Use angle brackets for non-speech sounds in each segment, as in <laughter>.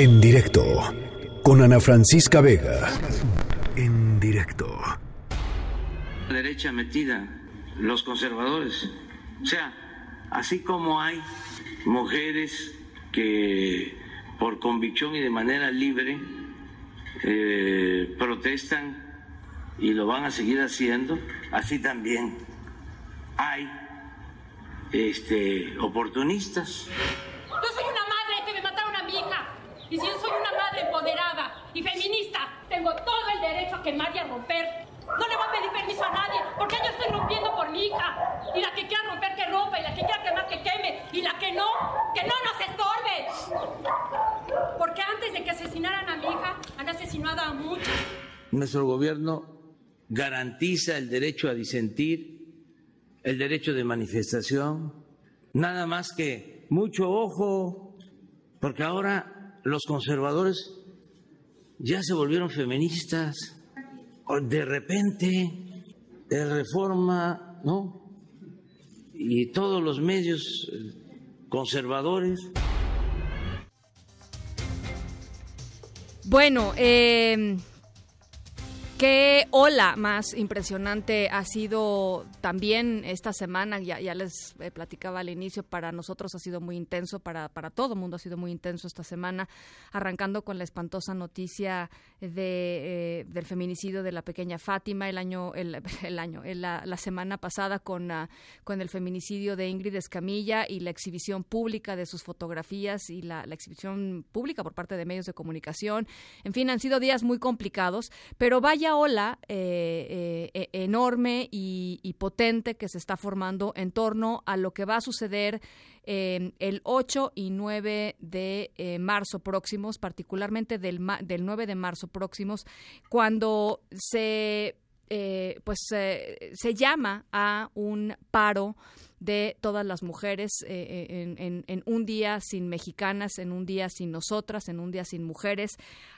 En directo con Ana Francisca Vega. En directo. Derecha metida, los conservadores. O sea, así como hay mujeres que por convicción y de manera libre eh, protestan y lo van a seguir haciendo, así también hay este, oportunistas. Yo soy una madre que me mataron a mi hija. Y si yo soy una madre empoderada y feminista, tengo todo el derecho a quemar y a romper. No le voy a pedir permiso a nadie, porque yo estoy rompiendo por mi hija. Y la que quiera romper, que rompa. Y la que quiera quemar, que queme. Y la que no, que no nos estorbe. Porque antes de que asesinaran a mi hija, han asesinado a muchos. Nuestro gobierno garantiza el derecho a disentir, el derecho de manifestación, nada más que mucho ojo, porque ahora los conservadores ya se volvieron feministas, de repente, de reforma, ¿no? Y todos los medios conservadores. Bueno, eh, Qué ola más impresionante ha sido también esta semana, ya, ya les eh, platicaba al inicio, para nosotros ha sido muy intenso, para, para todo el mundo ha sido muy intenso esta semana, arrancando con la espantosa noticia de, eh, del feminicidio de la pequeña Fátima el año, el, <laughs> año, la, la, semana pasada con, uh, con el feminicidio de Ingrid Escamilla y la exhibición pública de sus fotografías y la, la exhibición pública por parte de medios de comunicación. En fin, han sido días muy complicados, pero vaya ola eh, eh, enorme y, potente que se está formando en torno a lo que va a suceder eh, el 8 y 9 de marzo próximos, particularmente del, del 9 de marzo próximos, cuando se, eh, pues, se llama a un paro de todas las mujeres en, un día sin mexicanas, en un día sin nosotras, en un día sin mujeres,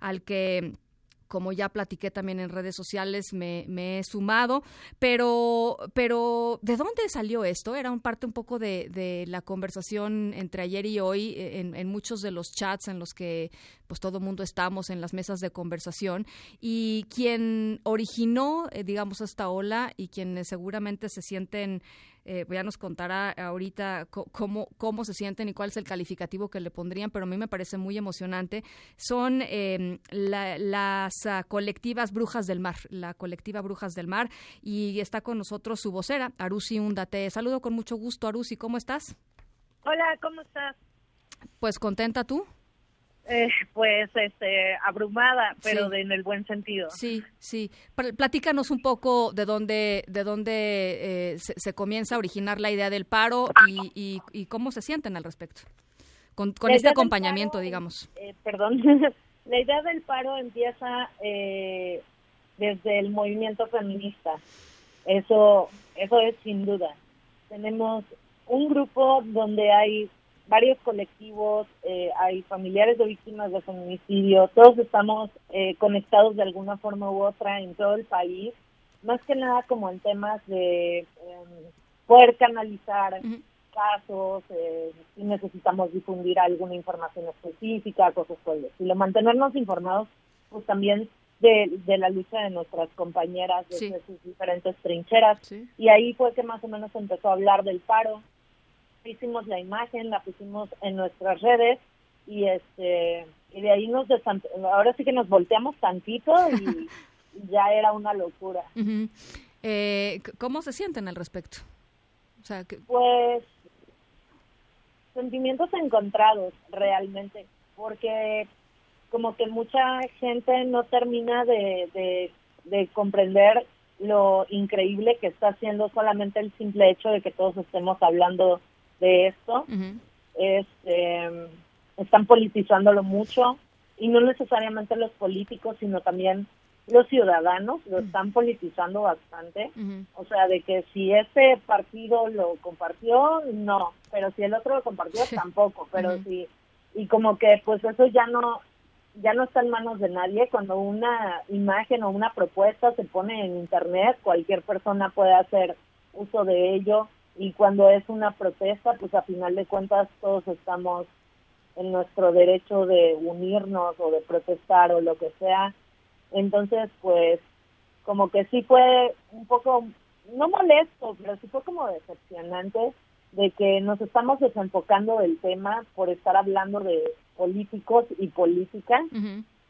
al que como ya platiqué también en redes sociales, me, me, he sumado, pero, pero ¿de dónde salió esto? Era un parte un poco de, de la conversación entre ayer y hoy eh, en, en, muchos de los chats en los que pues todo mundo estamos en las mesas de conversación y quien originó, eh, digamos, esta ola y quienes seguramente se sienten eh, ya nos contará ahorita cómo, cómo se sienten y cuál es el calificativo que le pondrían, pero a mí me parece muy emocionante. Son eh, la, las uh, colectivas Brujas del Mar, la colectiva Brujas del Mar, y está con nosotros su vocera, Arusi Undate. Saludo con mucho gusto, Arusi, ¿cómo estás? Hola, ¿cómo estás? Pues contenta tú. Eh, pues este abrumada pero sí. de, en el buen sentido. Sí sí. Platícanos un poco de dónde de dónde eh, se, se, comienza a originar la idea del paro y, y, y cómo se sienten al respecto con, con este acompañamiento paro, digamos. eh, perdón. <laughs> La idea del paro empieza eh, desde el movimiento feminista. Eso eso es sin duda. Tenemos un grupo donde hay varios colectivos, eh, hay familiares de víctimas de feminicidio, todos estamos eh, conectados de alguna forma u otra en todo el país, más que nada como en temas de eh, poder canalizar uh -huh. casos, eh, si necesitamos difundir alguna información específica, cosas por el estilo, mantenernos informados, pues también de, de, la lucha de nuestras compañeras desde sí. sus diferentes trincheras. Sí. Y ahí fue que más o menos empezó a hablar del paro, hicimos la imagen, la pusimos en nuestras redes y este y de ahí nos ahora sí que nos volteamos tantito y <laughs> ya era una locura. Uh -huh. eh, ¿Cómo se sienten al respecto? O sea, que... Pues sentimientos encontrados realmente, porque como que mucha gente no termina de, de, de comprender lo increíble que está haciendo solamente el simple hecho de que todos estemos hablando de esto. Uh -huh. este, están politizándolo mucho y no necesariamente los políticos, sino también los ciudadanos lo están politizando bastante. Uh -huh. O sea, de que si este partido lo compartió, no, pero si el otro lo compartió, tampoco. Pero uh -huh. si, y como que pues eso ya no ya no está en manos de nadie. Cuando una imagen o una propuesta se pone en internet, cualquier persona puede hacer uso de ello y cuando es una protesta, pues a final de cuentas todos estamos en nuestro derecho de unirnos o de protestar o lo que sea. Entonces, pues, como que sí fue un poco, no molesto, pero sí fue como decepcionante de que nos estamos desenfocando del tema por estar hablando de políticos y política,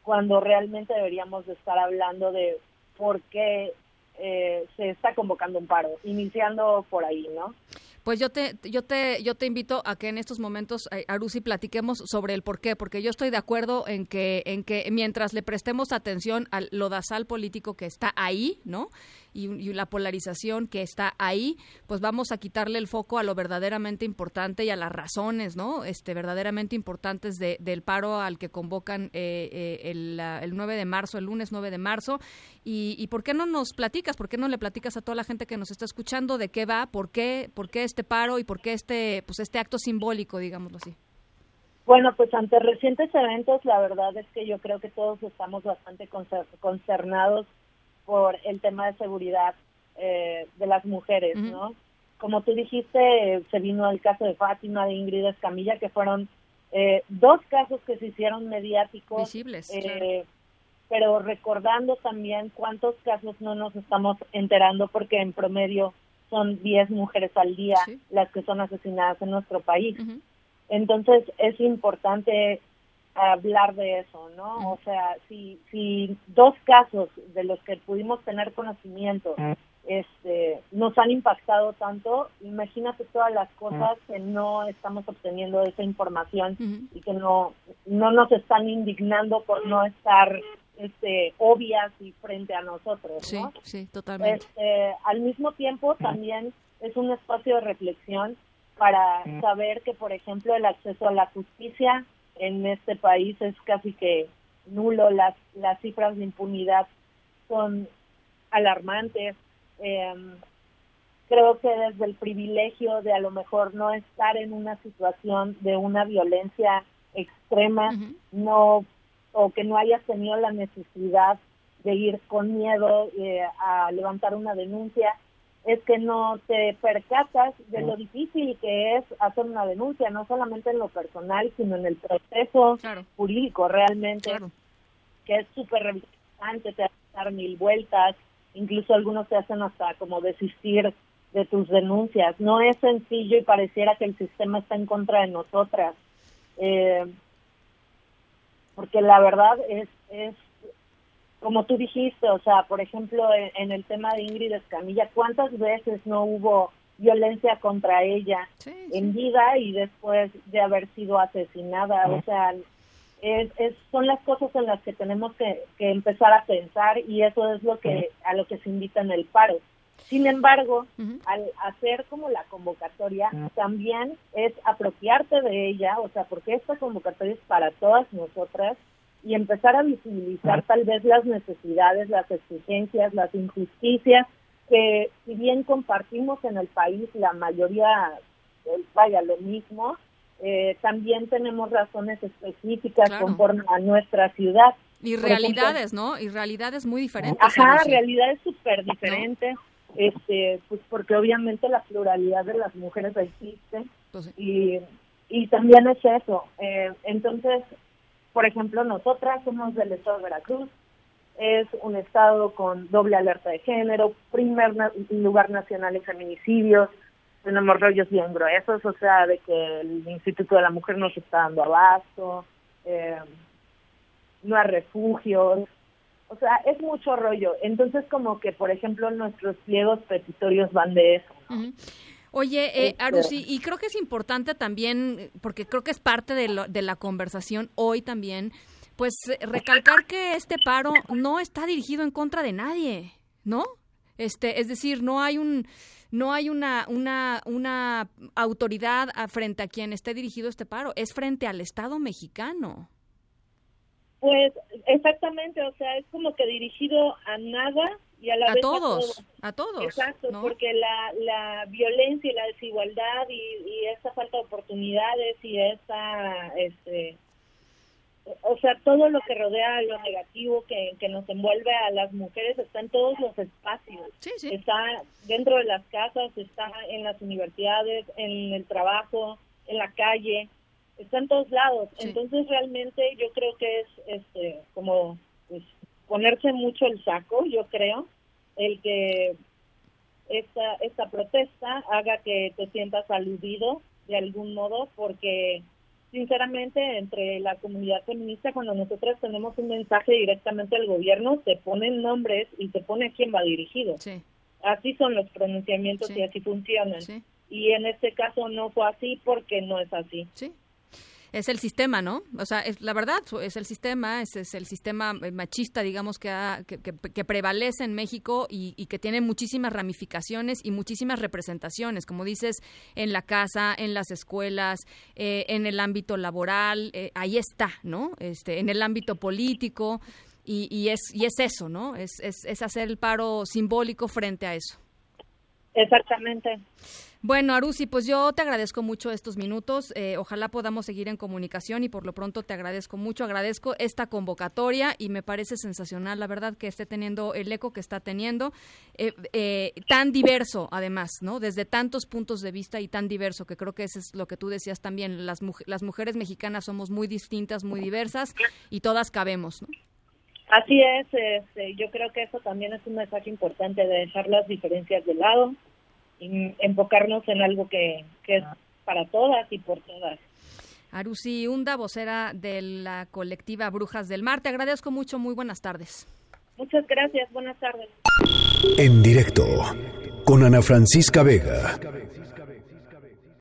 cuando realmente deberíamos de estar hablando de por qué eh, se está convocando un paro, iniciando por ahí, ¿no? Pues yo te, yo te, yo te invito a que en estos momentos, eh, Arusi, platiquemos sobre el por qué, porque yo estoy de acuerdo en que, en que mientras le prestemos atención al lodazal político que está ahí, ¿no? Y, la polarización que está ahí, pues vamos a quitarle el foco a lo verdaderamente importante y a las razones, ¿no? Este, verdaderamente importantes de, del paro al que convocan eh, eh, el, el, 9 de marzo, el lunes 9 de marzo. Y, y, por qué no nos platicas, por qué no le platicas a toda la gente que nos está escuchando de qué va, por qué, por qué este paro y por qué este, pues este acto simbólico, digámoslo así? Bueno, pues ante recientes eventos, la verdad es que yo creo que todos estamos bastante concernados por el tema de seguridad eh, de las mujeres, ¿no? Como tú dijiste, se vino el caso de Fátima, de Ingrid Escamilla, que fueron eh, dos casos que se hicieron mediáticos. Visibles. Eh, pero recordando también cuántos casos no nos estamos enterando, porque en promedio son 10 mujeres al día las que son asesinadas en nuestro país. Entonces es importante hablar de eso, ¿no? O sea, si, si dos casos de los que pudimos tener conocimiento este, nos han impactado tanto, imagínate todas las cosas que no estamos obteniendo esa información y que no, no nos están indignando por no estar este, obvias y frente a nosotros, ¿no? Sí, sí, totalmente. Este, al mismo tiempo, también es un espacio de reflexión para saber que, por ejemplo, el acceso a la justicia en este país es casi que nulo, las, las cifras de impunidad son alarmantes. Em, creo que desde el privilegio de a lo mejor no estar en una situación de una violencia extrema, no o que no hayas tenido la necesidad de ir con miedo eh, a levantar una denuncia, es que no te percatas de lo difícil que es hacer una denuncia, no solamente en lo personal, sino en el proceso jurídico realmente, que es súper revisante, te hace dar mil vueltas, incluso algunos te hacen hasta como desistir de tus denuncias. No es sencillo y pareciera que el sistema está en contra de nosotras. Eh, porque la verdad es, es como tú dijiste, o sea, por ejemplo, en, el tema de Ingrid Escamilla, ¿cuántas veces no hubo violencia contra ella en vida y después de haber sido asesinada? O sea, es, son las cosas en las que tenemos que, empezar a pensar y eso es lo que a lo que se invita en el paro. Sin embargo, al hacer como la convocatoria, también es apropiarte de ella, o sea, porque esta convocatoria es para todas nosotras y empezar a visibilizar tal vez las necesidades, las exigencias, las injusticias que si bien compartimos en el país la mayoría, eh, vaya, lo mismo, eh, también tenemos razones específicas conforme a nuestra ciudad. Y realidades, ¿no? Y realidades muy diferentes. Ajá, realidades súper diferentes, este, pues porque obviamente la pluralidad de las mujeres existe pues y, y también es eso. Eh, entonces, por ejemplo, nosotras somos del estado de Veracruz, es un estado con doble alerta de género, primer lugar nacional en feminicidios, tenemos rollos bien gruesos, o sea, de que el Instituto de la Mujer nos está dando abasto, eh, no hay refugios, o sea, es mucho rollo. Entonces, como que, por ejemplo, nuestros pliegos petitorios van de eso. Oye, eh, este Arusi, y creo que es importante también, porque creo que es parte de, de la conversación hoy también, pues eh, recalcar que este paro no está dirigido en contra de nadie, ¿no? Este, es decir, no hay un no hay una una una autoridad a frente a quien esté dirigido este paro, es frente al Estado mexicano. Pues exactamente, o sea, es como que dirigido a nada y a la vez todos, a todos. Exacto, porque la, la violencia y la desigualdad y, y esa falta de oportunidades y esa, este, o sea, todo lo que rodea lo negativo que, que nos envuelve a las mujeres está en todos los espacios. Está dentro de las casas, está en las universidades, en el trabajo, en la calle. está en todos lados. Entonces realmente yo creo que es este como pues, ponerse mucho el saco, yo creo, el que esta, esta protesta haga que te sientas aludido de algún modo, porque sinceramente entre la comunidad feminista, cuando nosotros tenemos un mensaje directamente al gobierno, te ponen nombres y te pone quién va dirigido. Así son los pronunciamientos y así funcionan. Y en este caso no fue así porque no es así. Sí, es el sistema, ¿no? O sea, es, la verdad, es el sistema, es, es el sistema eh, machista, digamos, que, que, prevalece en México y, que tiene muchísimas ramificaciones y muchísimas representaciones, como dices, en la casa, en las escuelas, eh, en el ámbito laboral, eh, ahí está, ¿no? Este, en el ámbito político. Y, y, es, y es eso, ¿no? Es, es, es hacer el paro simbólico frente a eso. Exactamente. Bueno, Arusi, pues yo te agradezco mucho estos minutos. Eh, ojalá podamos seguir en comunicación y por lo pronto te agradezco mucho. Agradezco esta convocatoria y me parece sensacional, la verdad, que esté teniendo el eco que está teniendo, eh, eh, tan diverso además, ¿no? Desde tantos puntos de vista y tan diverso, que creo que eso es lo que tú decías también. Las, las mujeres mexicanas somos muy distintas, muy diversas y todas cabemos, ¿no? Así es, este, yo creo que eso también es un mensaje importante de dejar las diferencias de lado y enfocarnos en algo que, es para todas y por todas. Arusi Hunda, vocera de la colectiva Brujas del Mar, te agradezco mucho, muy buenas tardes. Muchas gracias, buenas tardes. En directo con Ana Francisca Vega.